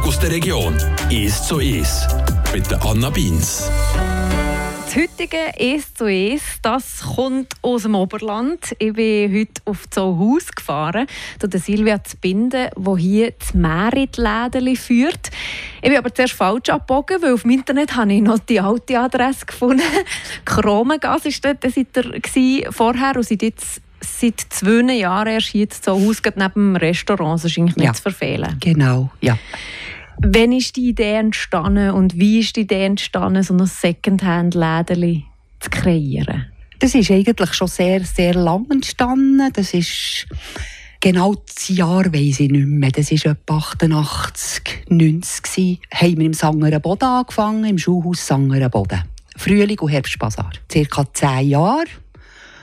Talk aus der Region. «Es zu Es» mit der Anna Beins. Das heutige «Es zu Es» das kommt aus dem Oberland. Ich bin heute auf Zollhaus gefahren, zu der Silvia Zbinden, die hier das Merit-Läden führt. Ich bin aber zuerst falsch abgebogen, weil auf dem Internet habe ich noch die alte Adresse gefunden. Kromengas war dort seid vorher und seid jetzt seit zwei Jahren erst hier zu Haus neben dem Restaurant. Das ist eigentlich nicht ja. zu verfehlen. Genau, ja. Wann ist die Idee entstanden und wie ist die Idee entstanden, so ein Secondhand-Läden zu kreieren? Das ist eigentlich schon sehr, sehr lang entstanden. Das ist genau das Jahr weiss ich nicht mehr. Das war etwa 88, 90 Haben wir im Sangerenboden angefangen, im Schulhaus Sangerenboden. Frühling und Herbstbasar. Circa zehn Jahre.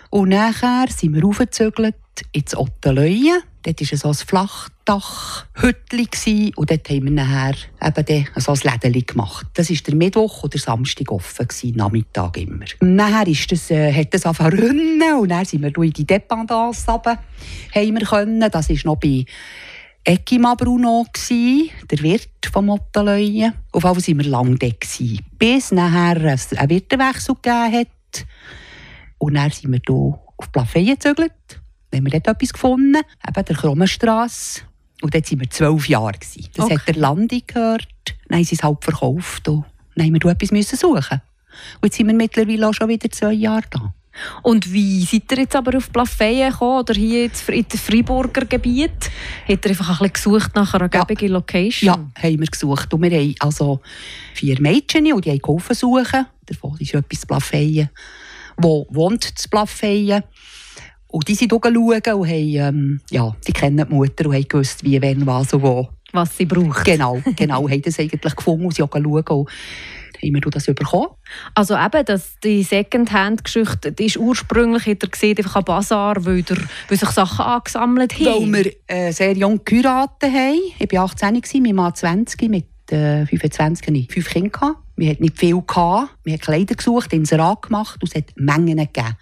Und nachher sind wir aufgezögert ins Ottenleuen. Dort war so ein Flachdachhütchen und dort haben wir nachher eben so ein Lädchen gemacht. Das war der Mittwoch oder Samstag offen, gewesen, Nachmittag immer. Nachher ist das, äh, hat das angefangen und dann sind wir in die Dependance runter, haben wir können. Das war noch bei Ekima Bruno, der Wirt vom Ottenleuen. Auf jeden Fall waren wir lange dort, bis nachher einen Wirtenwechsel gegeben hat. Und dann sind wir hier auf Plafeyen gezögert haben wir dort etwas gefunden, eben der Krummenstrasse. Und dort waren wir zwölf Jahre. Gewesen. Das okay. hat der Landi gehört. Dann haben sie es halb verkauft. Und dann mussten wir etwas müssen suchen. Und jetzt sind wir mittlerweile auch schon wieder zwei Jahre da. Und wie seid ihr jetzt aber auf Plafeyen gekommen oder hier jetzt in dem Freiburger Gebiet? Habt ihr einfach ein bisschen gesucht nach einer gäbigen Location? Ja, haben wir gesucht. Und wir haben also vier Mädchen und die haben geholfen suchen. Davon ist etwas Plafeyen. Wo wohnt das Plafeyen? Und die sind auch schauen und haben, ähm, ja, sie kennen die Mutter und haben gewusst, wie, wenn, was und wo. Was sie braucht. Genau, genau, haben das eigentlich gefunden und sie auch schauen und haben wir das bekommen. Also eben, dass die Secondhand-Geschichte, die ist ursprünglich, hat er gesehen, einfach ein Bazar, weil, der, weil sich Sachen angesammelt haben. Weil wir äh, sehr jung geheiratet haben. Ich war 18, mein Mann 20, mit äh, 25 hatte ich fünf Kinder. Wir hatten nicht viel. Gehabt. Wir haben Kleider gesucht, Inserat gemacht und es hat Mengen gegeben.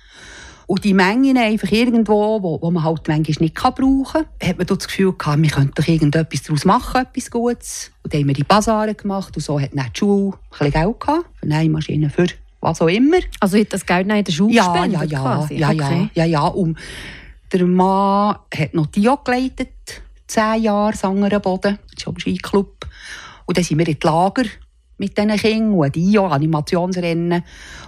Und die Mengen einfach irgendwo, wo, wo man halt manchmal nicht brauchen kann, hat man das Gefühl gehabt, wir könnten doch irgendetwas daraus machen, etwas Gutes. Und dann haben wir die Basare gemacht und so hat dann die Schule ein bisschen Geld gehabt, für Nähmaschinen, für was auch immer. Also hat das Geld in der Schule ja, gespendet? Ja, ja, quasi. ja, okay. ja, ja, ja. Und der Mann hat noch Dio geleitet, zehn Jahre, Sangerenboden, das ist auch ein Skiclub. Und dann sind wir in die Lager mit diesen Kindern und Dio, Animationsrennen.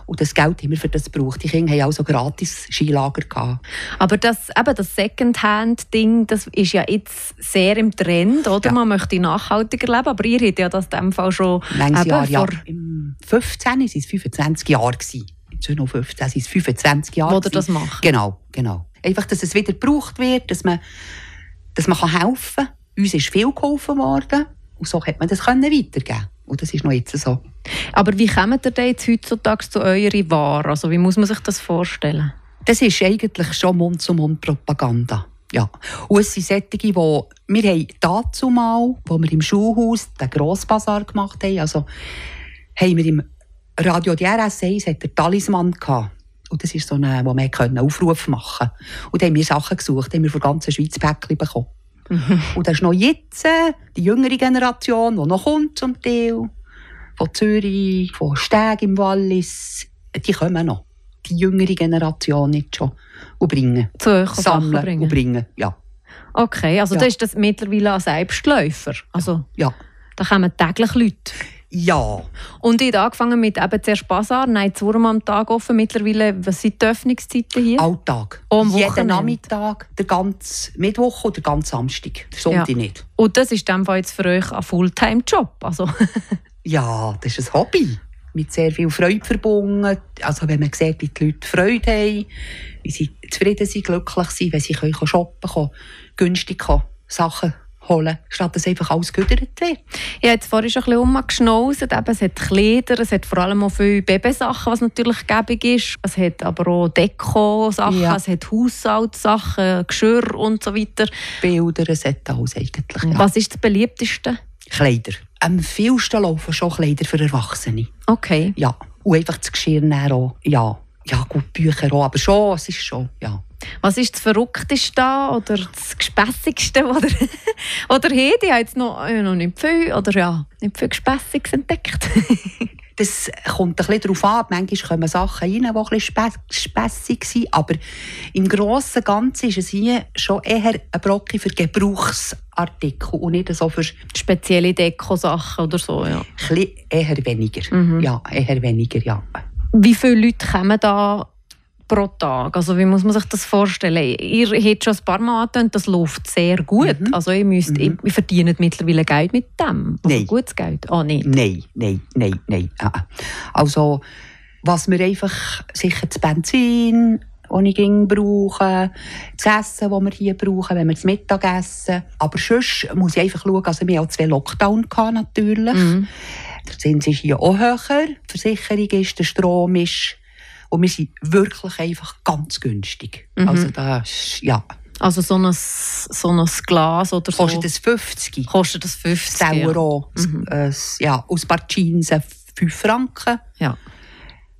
Und das Geld haben wir für das gebraucht. Die Kinder haben also gratis Skilager gehabt. Aber das, eben das Secondhand-Ding, das ist ja jetzt sehr im Trend, oder? Ja. Man möchte nachhaltiger leben, aber ihr habt ja das in dem Fall schon Längst Jahr, ja. Im 15 waren es 25 Jahre. Jetzt noch 15, sind es 25 Jahre. Oder das macht. Genau, genau. Einfach, dass es wieder gebraucht wird, dass man, dass man helfen kann. Uns ist viel geholfen worden und so konnte man das weitergeben und das ist noch jetzt so. Aber wie kommt ihr denn jetzt heutzutage zu eurer Ware? Also wie muss man sich das vorstellen? Das ist eigentlich schon Mund-zu-Mund-Propaganda. Ja. Und es sind solche, die wir haben dazu mal, wo wir im Schulhaus den Grossbasar gemacht haben, also haben wir im Radio DRS 1 hat der Talisman gehabt. Und das ist so eine, wo wir Aufrufe machen können. Und da haben wir Sachen gesucht, haben wir von der ganzen Schweiz Päckchen bekommen. Mhm. Und das ist noch jetzt äh, die jüngere Generation, die noch kommt zum Teil, von Zürich, von Steg im Wallis, die kommen noch. Die jüngere Generation nicht schon. Und bringen. Zu euch Sammeln bringen. und bringen, ja. Okay, also ja. das ist das mittlerweile ein Selbstläufer. Also, ja. Da kommen täglich Leute. Ja. Und ich habe angefangen mit eben zuerst Basar, nein, zweimal am Tag offen. Mittlerweile, was sind die Öffnungszeiten hier? Alltag. Oh, Jeden Nachmittag, der ganze Mittwoch oder der ganze Samstag. Sonntag ja. nicht. Und das ist dann jetzt für euch ein Fulltime-Job? Also. ja, das ist ein Hobby. Mit sehr viel Freude verbunden. Also wenn man sieht, wie die Leute Freude haben, wie sie zufrieden sind, glücklich sind, wenn sie shoppen können, günstig Sachen holen, statt dass einfach alles gegüdert wird. Ich habe vorhin schon ein bisschen umgeschnauzt. Es hat Kleider, es hat vor allem auch viele Babysachen, was natürlich gäbig ist. Es hat aber auch Deko-Sachen, ja. es hat Haushaltssachen, Geschirr und so weiter. Bilder, es hat alles eigentlich. Ja. Was ist das beliebteste? Kleider. Am vielsten laufen schon Kleider für Erwachsene. Okay. Ja. Und einfach das Geschirr auch. Ja ja gut, Bücher auch, aber schon, es ist schon, ja. Was ist das Verrückteste oder das Gespässigste, oder oder hey, ich habe jetzt noch, ja, noch nicht viel oder ja, nicht viel Gespässiges entdeckt. das kommt ein bisschen darauf an. Manchmal kommen Sachen rein, die ein bisschen spässig sind. Aber im Großen und Ganzen ist es hier schon eher ein Brocken für Gebrauchsartikel und nicht so für... Spezielle Deko-Sachen oder so, ja. Ein eher weniger. Mhm. Ja, eher weniger, ja. Wie viele Leute kommen da pro Tag? Also wie muss man sich das vorstellen? Ihr habt schon ein paar Mal angetönt, das läuft sehr gut. Mhm. Also ihr, müsst, mhm. ihr verdient mittlerweile Geld mit dem? Also nein. gutes Geld? Oh, nicht? Nein, nein, nein, nein. Ah, ah. Also was wir einfach, sicher das Benzin, das ich brauche, das Essen, das wir hier brauchen, wenn wir das Mittag essen. Aber sonst muss ich einfach schauen, also wir hatten zwei Lockdown natürlich. Mhm. Der Zins ist hier auch höher, die Versicherung ist, der Strom ist und wir sind wirklich einfach ganz günstig. Mhm. Also das ja. Also so ein, so ein Glas oder so? Kostet das 50. Kostet das 50, Euro. Ja. Mhm. Ja, aus paar Jeans 5 Franken. Ja.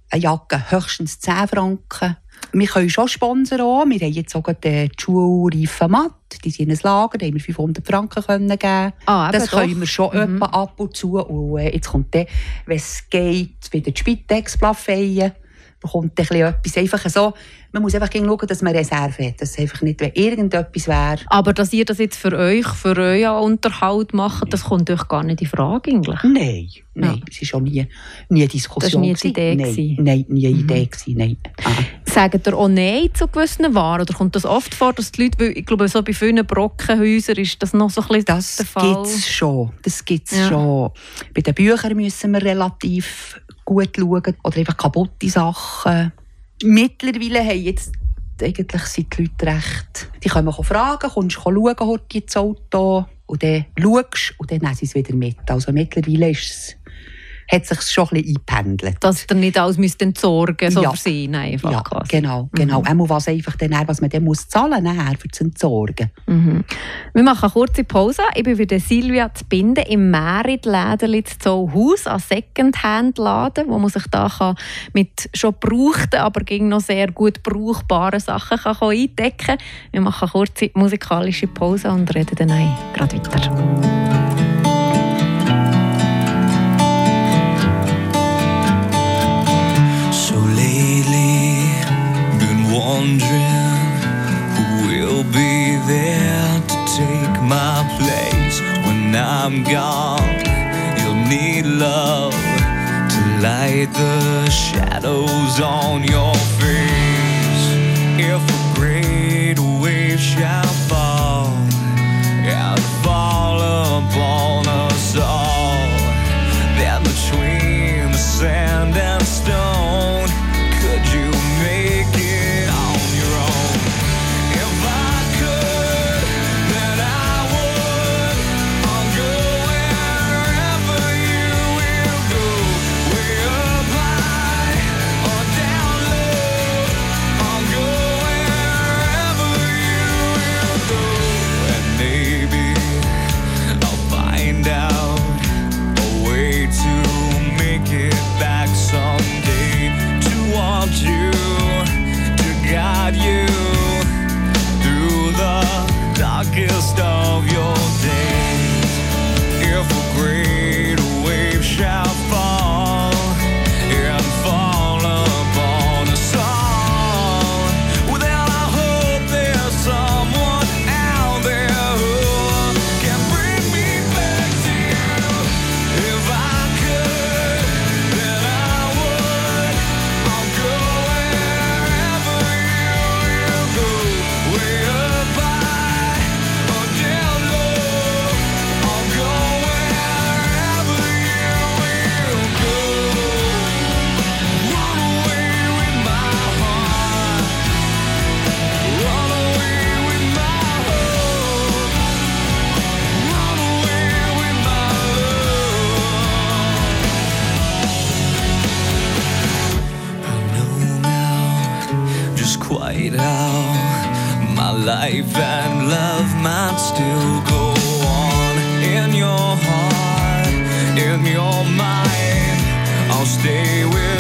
Eine Jacke höchstens 10 Franken. Wir können schon sponsern. Wir haben jetzt sogar die Schulreifen Matt. Die sind in ein Lager, da haben wir 500 Franken können geben. Ah, das doch. können wir schon mhm. ab und zu. Und äh, jetzt kommt dann, wenn es geht, wieder die Spitex-Plafeien bekommt etwas. Einfach so, man muss einfach schauen, dass man Reserve hat. Dass einfach nicht, wenn irgendetwas wäre. Aber dass ihr das jetzt für euch, für euren Unterhalt macht, das kommt euch gar nicht in Frage eigentlich? Nein, nein. Es war schon nie, nie eine Diskussion. Das war nie die Idee? Nein, nein nie eine mhm. Idee. Gewesen, nein. Ah. Sagt ihr auch Nein zu gewissen Waren? Oder kommt das oft vor, dass die Leute, ich glaube, so bei vielen Brockenhäusern ist das noch so ein bisschen das der Fall? Das gibt es schon. Das gibt's ja. schon. Bei den Büchern müssen wir relativ gut schauen oder einfach kaputte Sachen. Mittlerweile haben jetzt eigentlich sind die Leute recht. Die können fragen, kommst du schauen, heute ins Auto und dann schaust und dann nehmen sie es wieder mit. Also mittlerweile ist es hat sich schon ein bisschen eingependelt. Dass ihr nicht alles müsst entsorgen so ja. für sie einfach ja, quasi. genau. genau. Mhm. Einmal was einfach dann, was man dann muss zahlen muss, für das Entsorgen. Mhm. Wir machen eine kurze Pause. Ich bin wieder Silvia zu binden im Merit-Läden zu Haus, an Secondhand-Laden, wo man sich da mit schon gebrauchten, aber gegen noch sehr gut brauchbaren Sachen kann eindecken kann. Wir machen eine kurze musikalische Pause und reden dann gerade weiter. Wondering who will be there to take my place when I'm gone. You'll need love to light the shadows on your face. If a great how my life and love might still go on in your heart, in your mind. I'll stay with.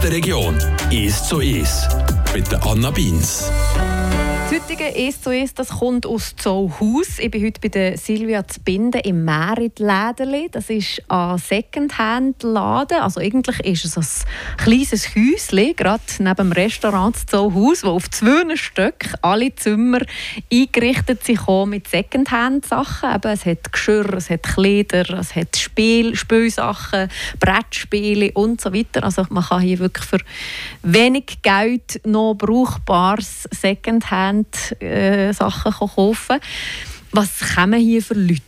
Aus der Region. «Ist so ist» mit der Anna Beins. Das heutige «Es zu es» das kommt aus Zollhaus. Ich bin heute bei der Silvia Zbinden im Merit-Läderli. Das ist ein Secondhand-Laden. Also eigentlich ist es ein kleines Häuschen, gerade neben dem Restaurant Zollhaus, wo auf zwei Stück alle Zimmer eingerichtet sind mit Secondhand-Sachen. Es hat Geschirr, es hat Kleider, es hat Spiel, Spielsachen, Brettspiele und so weiter. Also man kann hier wirklich für wenig Geld noch brauchbares Secondhand Äh, kaufen. Was kommen hier für Leute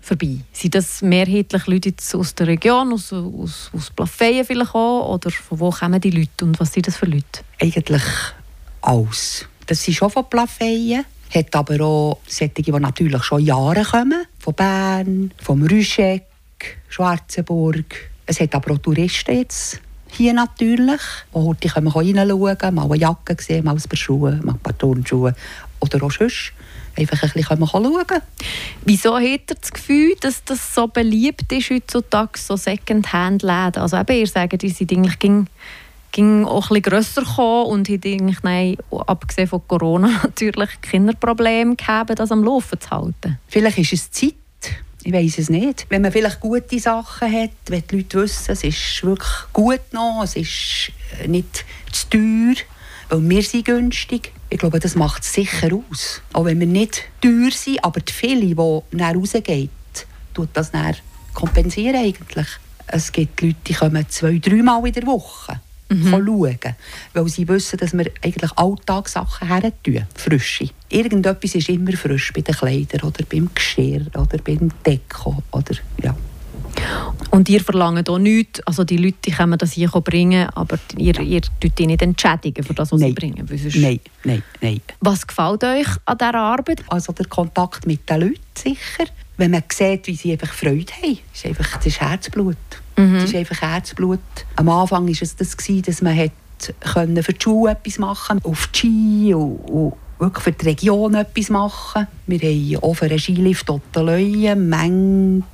vorbei? Sind das mehrheitlich Leute aus der Region, aus, aus, aus Plafeyen vielleicht auch? Oder von wo kommen die Leute und was sind das für Leute? Eigentlich alles. Das sind schon von Plafeyen. Hat aber auch solche, die natürlich schon Jahre kommen. Von Bern, vom Rüschegg, Schwarzenburg. Es hat aber auch Touristen jetzt hier natürlich. Wo die können reinschauen, mal eine Jacke sehen, mal ein paar Schuhe, mal ein paar Turnschuhe oder auch sonst. Einfach ein bisschen schauen Wieso hat ihr das Gefühl, dass das so beliebt ist heutzutage, so Secondhand-Läden? Also eben, ihr sagt, die sind eigentlich ging, ging auch ein bisschen grösser gekommen und hat eigentlich, nein, abgesehen von Corona natürlich keine Probleme gehabt, das am Laufen zu halten. Vielleicht ist es Zeit, ich weiß es nicht. Wenn man vielleicht gute Sachen hat, wenn die Leute wissen, es ist wirklich gut noch, es ist äh, nicht zu teuer, weil wir sind günstig. Ich glaube, das macht es sicher aus. Auch wenn wir nicht teuer sind, aber die viele, die nach rausgehen, tut das dann kompensieren eigentlich. Es gibt Leute, die kommen zwei, dreimal in der Woche mhm. schauen Weil sie wissen, dass wir eigentlich Alltagssachen her tun, frische. Irgendetwas ist immer frisch bei den Kleidern oder beim Geschirr oder beim Deko. Oder, ja. Und ihr verlangt auch nichts, also die Leute die können das hier bringen, aber ihr, ihr tut nicht entschädigen für das, was nein. sie bringen? Nein, nein, nein. Was gefällt euch an dieser Arbeit? Also der Kontakt mit den Leuten sicher. Wenn man sieht, wie sie einfach Freude haben, ist einfach, das ist Herzblut. Mhm. Das ist einfach Herzblut. Am Anfang war es das, dass man hat können für die Schule etwas machen auf die Ski und, und wirklich für die Region etwas machen. Wir haben auch für einen Skilift Ottenleuen Menge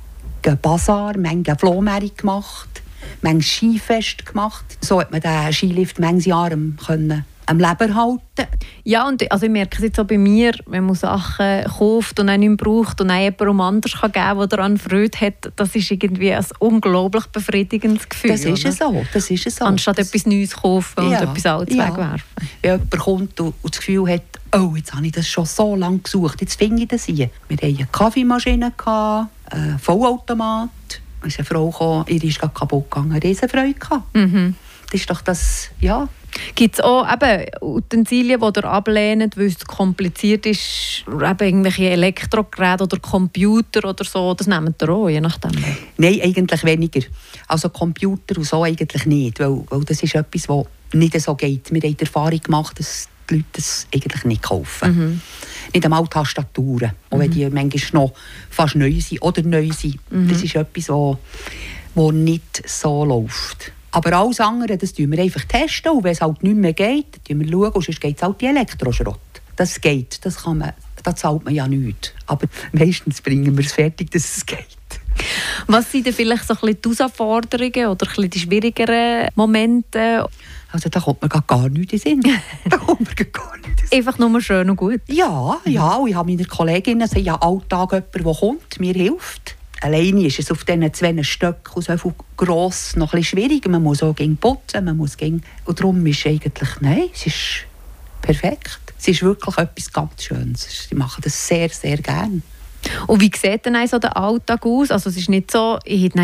Bazar, Menge Flohmärkte gemacht, Menge Skifest gemacht. So hat man den Skilift manche Jahre können am Leben halten. Ja, und also ich merke es jetzt auch bei mir, wenn man Sachen kauft und einen braucht und einen jemandem anders kann geben kann, der daran Freude hat, das ist irgendwie ein unglaublich befriedigendes Gefühl. Das ist es so, das ist es. Anstatt das etwas Neues kaufen ja, und etwas Altes ja. wegwerfen. Wenn jemand kommt und, das Gefühl hat, oh, jetzt habe ich das schon so lange gesucht, jetzt finde ich das hier. Wir hatten eine Kaffeemaschine, einen Vollautomat, da ist eine Frau gekommen, ihre ist kaputt gegangen, Riesenfreude Mhm. Das ist doch das, ja, Gibt es auch eben Utensilien, die ihr ablehnt, weil es kompliziert ist, eben irgendwelche Elektrogeräte oder Computer oder so? Das nehmt ihr auch, je nachdem? Nein, eigentlich weniger. Also Computer und so eigentlich nicht, weil, weil das ist etwas, das nicht so geht. Wir haben die Erfahrung gemacht, dass die Leute das eigentlich nicht kaufen. Mhm. Nicht einmal Tastaturen, auch mhm. wenn die manchmal noch fast neu sind oder neu sind. Mhm. Das ist etwas, das nicht so läuft. Aber alles andere, das testen wir einfach. Testen. Und wenn es halt nicht mehr geht, dann schauen wir, sonst geht es halt die Elektroschrott. Das geht, das kann man, da zahlt man ja nichts. Aber meistens bringen wir es fertig, dass es geht. Was sind denn vielleicht so ein bisschen die Herausforderungen oder ein bisschen die schwierigeren Momente? Also da kommt mir gar nichts in Sinn. da kommt mir gar nichts in Sinn. Einfach nur schön und gut? Ja, ja. Und ich habe meine Kolleginnen, also ich habe alltag jemanden, der kommt, mir hilft alleine ist es auf diesen zwei Stöcken so viel gross noch ein schwierig. Man muss auch gegen putzen, man muss gegen... Und darum ist eigentlich, nein, es ist perfekt. Es ist wirklich etwas ganz Schönes. Ich mache das sehr, sehr gerne. Und wie sieht denn so der Alltag aus? Also es ist nicht so, ich hätte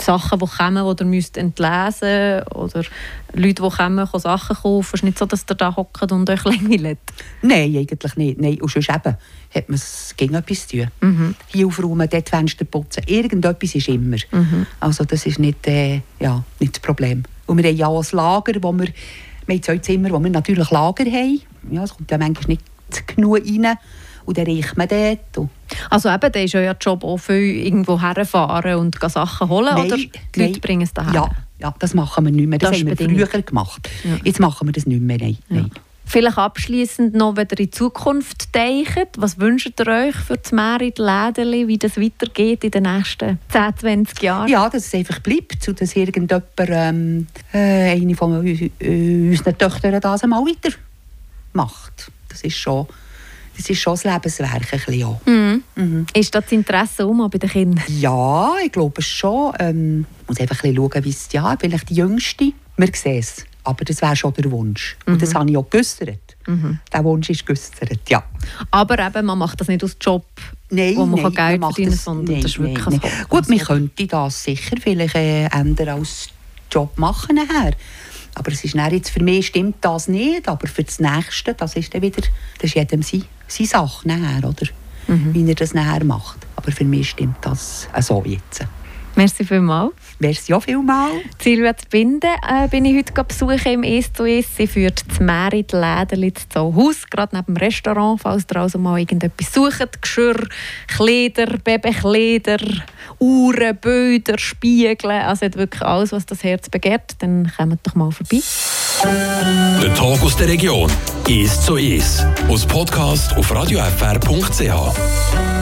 Sachen, die kommen, die ihr müsst entlesen oder Leute, die kommen, Sachen kaufen. Es ist nicht so, dass ihr da hockt und euch langweilt? Nein, eigentlich nicht. Nein. Und sonst eben hat man es gegen etwas zu tun. Mhm. Hier aufräumen, dort Fenster putzen. Irgendetwas ist immer. Mhm. Also das ist nicht, äh, ja, nicht das Problem. Und wir haben ja auch ein Lager, wo wir, wir haben zwei Zimmer, wo wir natürlich Lager haben. Ja, es kommt ja manchmal nicht genug rein. Und dann riecht man dort. Also eben, da ist ja der Job auch viel irgendwo herfahren und Sachen holen, nein, oder die nein. Leute bringen es daher? Ja, ja, das machen wir nicht mehr. Das, das haben wir früher gemacht. Ja. Jetzt machen wir das nicht mehr, nein. Ja. Vielleicht abschließend noch wieder in die Zukunft denken. Was wünscht ihr euch für das Merit Lädeli, wie das weitergeht in den nächsten 10, 20 Jahren? Ja, dass es einfach bleibt, und dass irgendjemand, ähm, äh, eine von äh, unseren Töchtern das einmal weitermacht. Das ist schon, das ist schon das Lebenswerk ein bisschen auch. Mhm. Mhm. Ist das Interesse um bei den Kindern? Ja, ich glaube schon. Ähm, ich muss einfach ein bisschen schauen, wie es ja, vielleicht die Jüngste. Wir sehen es. Aber das wäre schon der Wunsch. Mhm. Und das mhm. habe ich auch geäussert. Mhm. Der Wunsch ist geäussert, ja. Aber eben, man macht das nicht aus Job, nein, wo man nein, Geld man verdienen kann, sondern nein, das ist wirklich nein, nein. Gut, man könnte das sicher vielleicht äh, ändern als Job machen nachher. Aber es ist jetzt, für mich stimmt das nicht, aber für das Nächste, das ist dann wieder, das ist jedem seine, seine Sache nachher, oder? Mhm. Wie er das nachher macht. Aber für mich stimmt das so jetzt. Merci vielmals. Merci auch vielmals. Silvia Binde äh, bin ich heute besuchen im «Es zu Es». Sie führt das Merit Läden zu Haus, gerade neben dem Restaurant, falls ihr also mal irgendetwas sucht. Geschirr, Kleider, Babykleider, Uhren, Bilder, Spiegel, also wirklich alles, was das Herz begehrt, dann kommt doch mal vorbei. Der Tag aus der Region «Es zu Es» aus Podcast auf radiofr.ch